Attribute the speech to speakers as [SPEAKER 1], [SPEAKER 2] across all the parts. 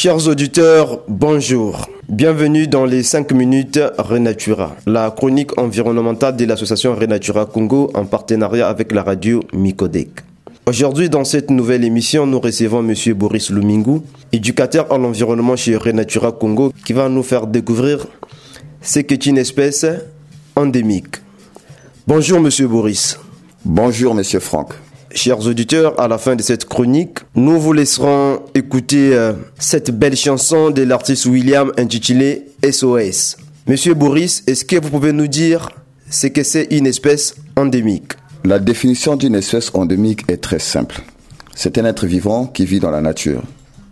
[SPEAKER 1] Chers auditeurs, bonjour. Bienvenue dans les 5 minutes Renatura, la chronique environnementale de l'association Renatura Congo en partenariat avec la radio Micodec. Aujourd'hui, dans cette nouvelle émission, nous recevons M. Boris Lumingu, éducateur en environnement chez Renatura Congo, qui va nous faire découvrir ce qu'est une espèce endémique. Bonjour M. Boris.
[SPEAKER 2] Bonjour M. Franck.
[SPEAKER 1] Chers auditeurs, à la fin de cette chronique, nous vous laisserons écouter euh, cette belle chanson de l'artiste William intitulée SOS. Monsieur Boris, est-ce que vous pouvez nous dire ce que c'est une espèce endémique?
[SPEAKER 2] La définition d'une espèce endémique est très simple. C'est un être vivant qui vit dans la nature,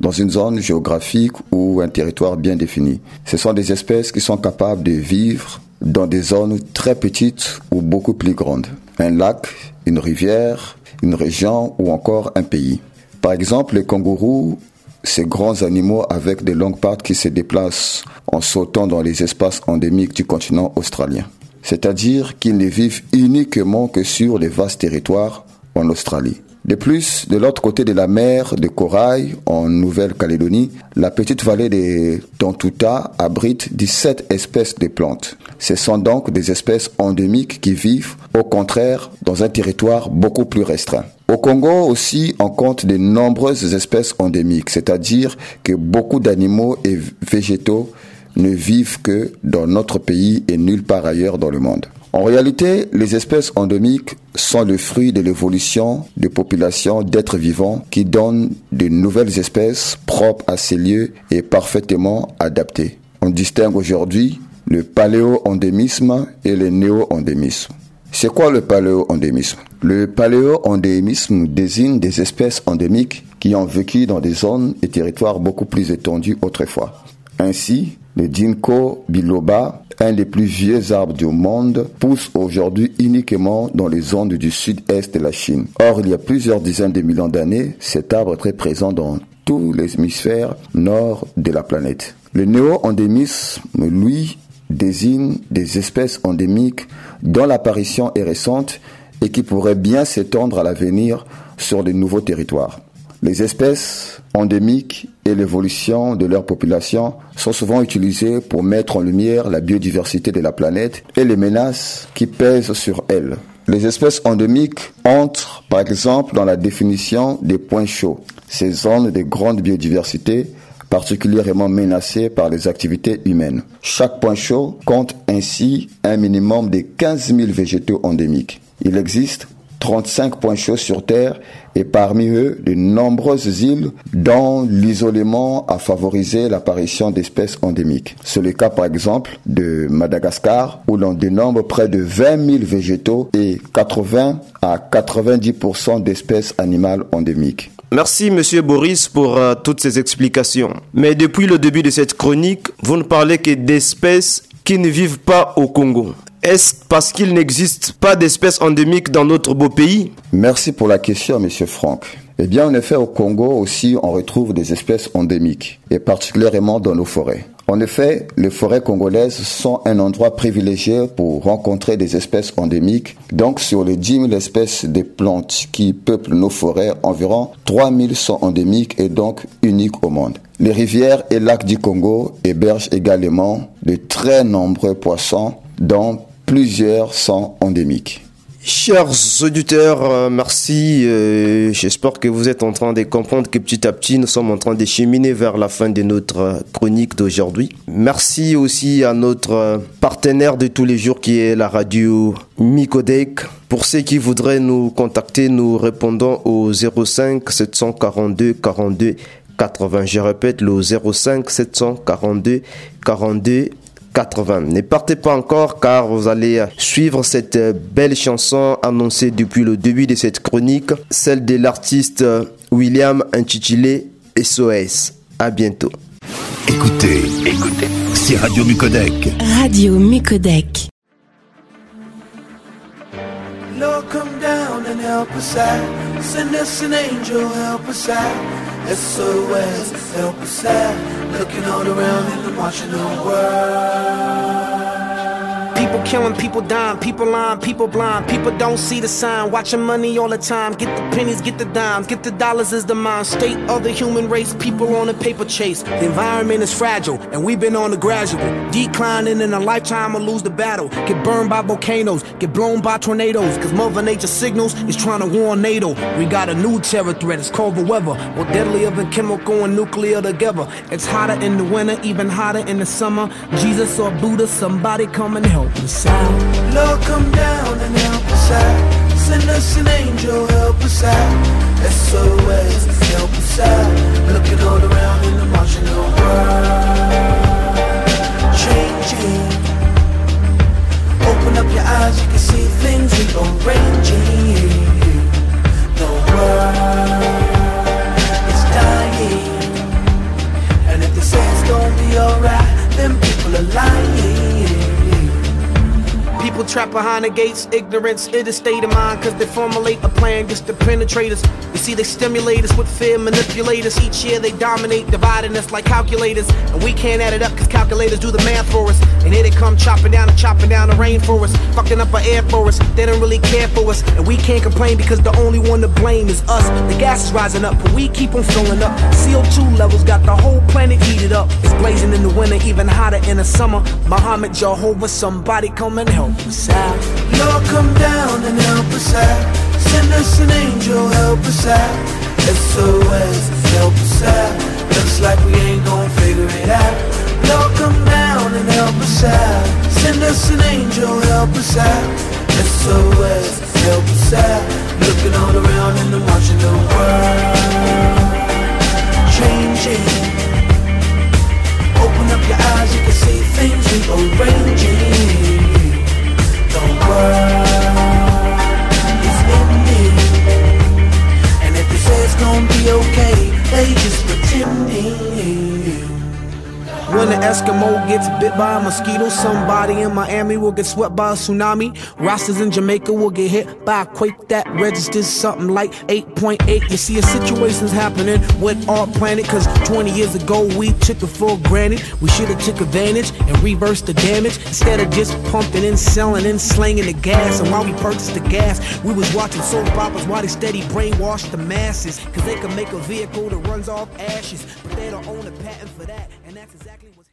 [SPEAKER 2] dans une zone géographique ou un territoire bien défini. Ce sont des espèces qui sont capables de vivre dans des zones très petites ou beaucoup plus grandes. Un lac, une rivière, une région ou encore un pays. Par exemple, les kangourous, ces grands animaux avec des longues pattes qui se déplacent en sautant dans les espaces endémiques du continent australien. C'est-à-dire qu'ils ne vivent uniquement que sur les vastes territoires en Australie. De plus, de l'autre côté de la mer de Corail, en Nouvelle-Calédonie, la petite vallée de Tontuta abrite 17 espèces de plantes. Ce sont donc des espèces endémiques qui vivent, au contraire, dans un territoire beaucoup plus restreint. Au Congo aussi, on compte de nombreuses espèces endémiques, c'est-à-dire que beaucoup d'animaux et végétaux ne vivent que dans notre pays et nulle part ailleurs dans le monde. En réalité, les espèces endémiques sont le fruit de l'évolution de populations d'êtres vivants qui donnent de nouvelles espèces propres à ces lieux et parfaitement adaptées. On distingue aujourd'hui le paléo-endémisme et le néo-endémisme. C'est quoi le paléo-endémisme? Le paléo-endémisme désigne des espèces endémiques qui ont vécu dans des zones et territoires beaucoup plus étendus autrefois. Ainsi, le ginkgo biloba, un des plus vieux arbres du monde, pousse aujourd'hui uniquement dans les zones du sud-est de la Chine. Or, il y a plusieurs dizaines de millions d'années, cet arbre est très présent dans tous les hémisphères nord de la planète. Le néo-endémisme, lui, désigne des espèces endémiques dont l'apparition est récente et qui pourraient bien s'étendre à l'avenir sur de nouveaux territoires. Les espèces endémiques et l'évolution de leur population sont souvent utilisées pour mettre en lumière la biodiversité de la planète et les menaces qui pèsent sur elle. Les espèces endémiques entrent par exemple dans la définition des points chauds, ces zones de grande biodiversité particulièrement menacées par les activités humaines. Chaque point chaud compte ainsi un minimum de 15 000 végétaux endémiques. Il existe 35 points chauds sur Terre et parmi eux de nombreuses îles dont l'isolement a favorisé l'apparition d'espèces endémiques. C'est le cas par exemple de Madagascar où l'on dénombre près de 20 000 végétaux et 80 à 90% d'espèces animales endémiques.
[SPEAKER 1] Merci Monsieur Boris pour euh, toutes ces explications. Mais depuis le début de cette chronique, vous ne parlez que d'espèces qui ne vivent pas au Congo. Est-ce parce qu'il n'existe pas d'espèces endémiques dans notre beau pays?
[SPEAKER 2] Merci pour la question, Monsieur Franck. Eh bien, en effet, au Congo aussi, on retrouve des espèces endémiques, et particulièrement dans nos forêts. En effet, les forêts congolaises sont un endroit privilégié pour rencontrer des espèces endémiques. Donc, sur les 10 000 espèces de plantes qui peuplent nos forêts, environ 3 000 sont endémiques et donc uniques au monde. Les rivières et lacs du Congo hébergent également de très nombreux poissons, dont plusieurs sont endémiques.
[SPEAKER 1] Chers auditeurs, euh, merci. Euh, J'espère que vous êtes en train de comprendre que petit à petit, nous sommes en train de cheminer vers la fin de notre euh, chronique d'aujourd'hui. Merci aussi à notre partenaire de tous les jours qui est la radio Micodec. Pour ceux qui voudraient nous contacter, nous répondons au 05 742 42 80. Je répète, le 05 742 42 80. Ne partez pas encore car vous allez suivre cette belle chanson annoncée depuis le début de cette chronique, celle de l'artiste William intitulée SOS. À bientôt.
[SPEAKER 3] Écoutez, écoutez, c'est Radio Mucodec.
[SPEAKER 4] Radio Mucodec.
[SPEAKER 5] Lord, come down and help us out. Send us an angel, help us out. SOS, help us out. Looking all around and watching the world.
[SPEAKER 6] Killing, people dying, people lying, people blind. People don't see the sign. Watching money all the time. Get the pennies, get the dimes, get the dollars is the mind state of the human race. People on a paper chase. The environment is fragile, and we've been on the gradual declining in a lifetime or lose the battle. Get burned by volcanoes, get blown by tornadoes. Cause Mother Nature signals is trying to warn NATO. We got a new terror threat, it's called the weather. More deadlier than chemical and nuclear together. It's hotter in the winter, even hotter in the summer. Jesus or Buddha, somebody come and help us out.
[SPEAKER 5] Lord, come down and help us out. Send us an angel, help us out. SOS, help us out. Looking all around in the the world. Changing. Open up your eyes, you can see things rearranging. The world is dying. And if they say it's gonna be alright, then people are lying.
[SPEAKER 6] People trapped behind the gates, ignorance is a state of mind, cause they formulate a plan just to penetrate us. You see, they stimulate us with fear, manipulate us. Each year they dominate, dividing us like calculators. And we can't add it up, cause calculators do the math for us. And here they come chopping down and chopping down the rain for us, fucking up our air for us. They don't really care for us, and we can't complain because the only one to blame is us. The gas is rising up, but we keep on filling up. CO2 levels got the whole planet heated up. It's blazing in the winter, even hotter in the summer. Muhammad, Jehovah, somebody come and help us out.
[SPEAKER 5] Lord, come down and help us out. Send us an angel, help us out. SOS, help us out. Looks like we ain't gonna figure it out. Lord, come down and help us out. Send us an angel, help us out. SOS, help us out. Looking all around and I'm watching the world changing. Open up your eyes, you can see things rearranging.
[SPEAKER 6] Eskimo gets bit by a mosquito, somebody in Miami will get swept by a tsunami. Rosters in Jamaica will get hit by a quake that registers something like 8.8. You see, a situation's happening with our planet, cause 20 years ago we took it for granted. We should have took advantage and reversed the damage instead of just pumping and selling and slanging the gas. And while we purchased the gas, we was watching soap operas while they steady brainwashed the masses, cause they could make a vehicle that runs off ashes, but they don't own a patent for that, and that's exactly what.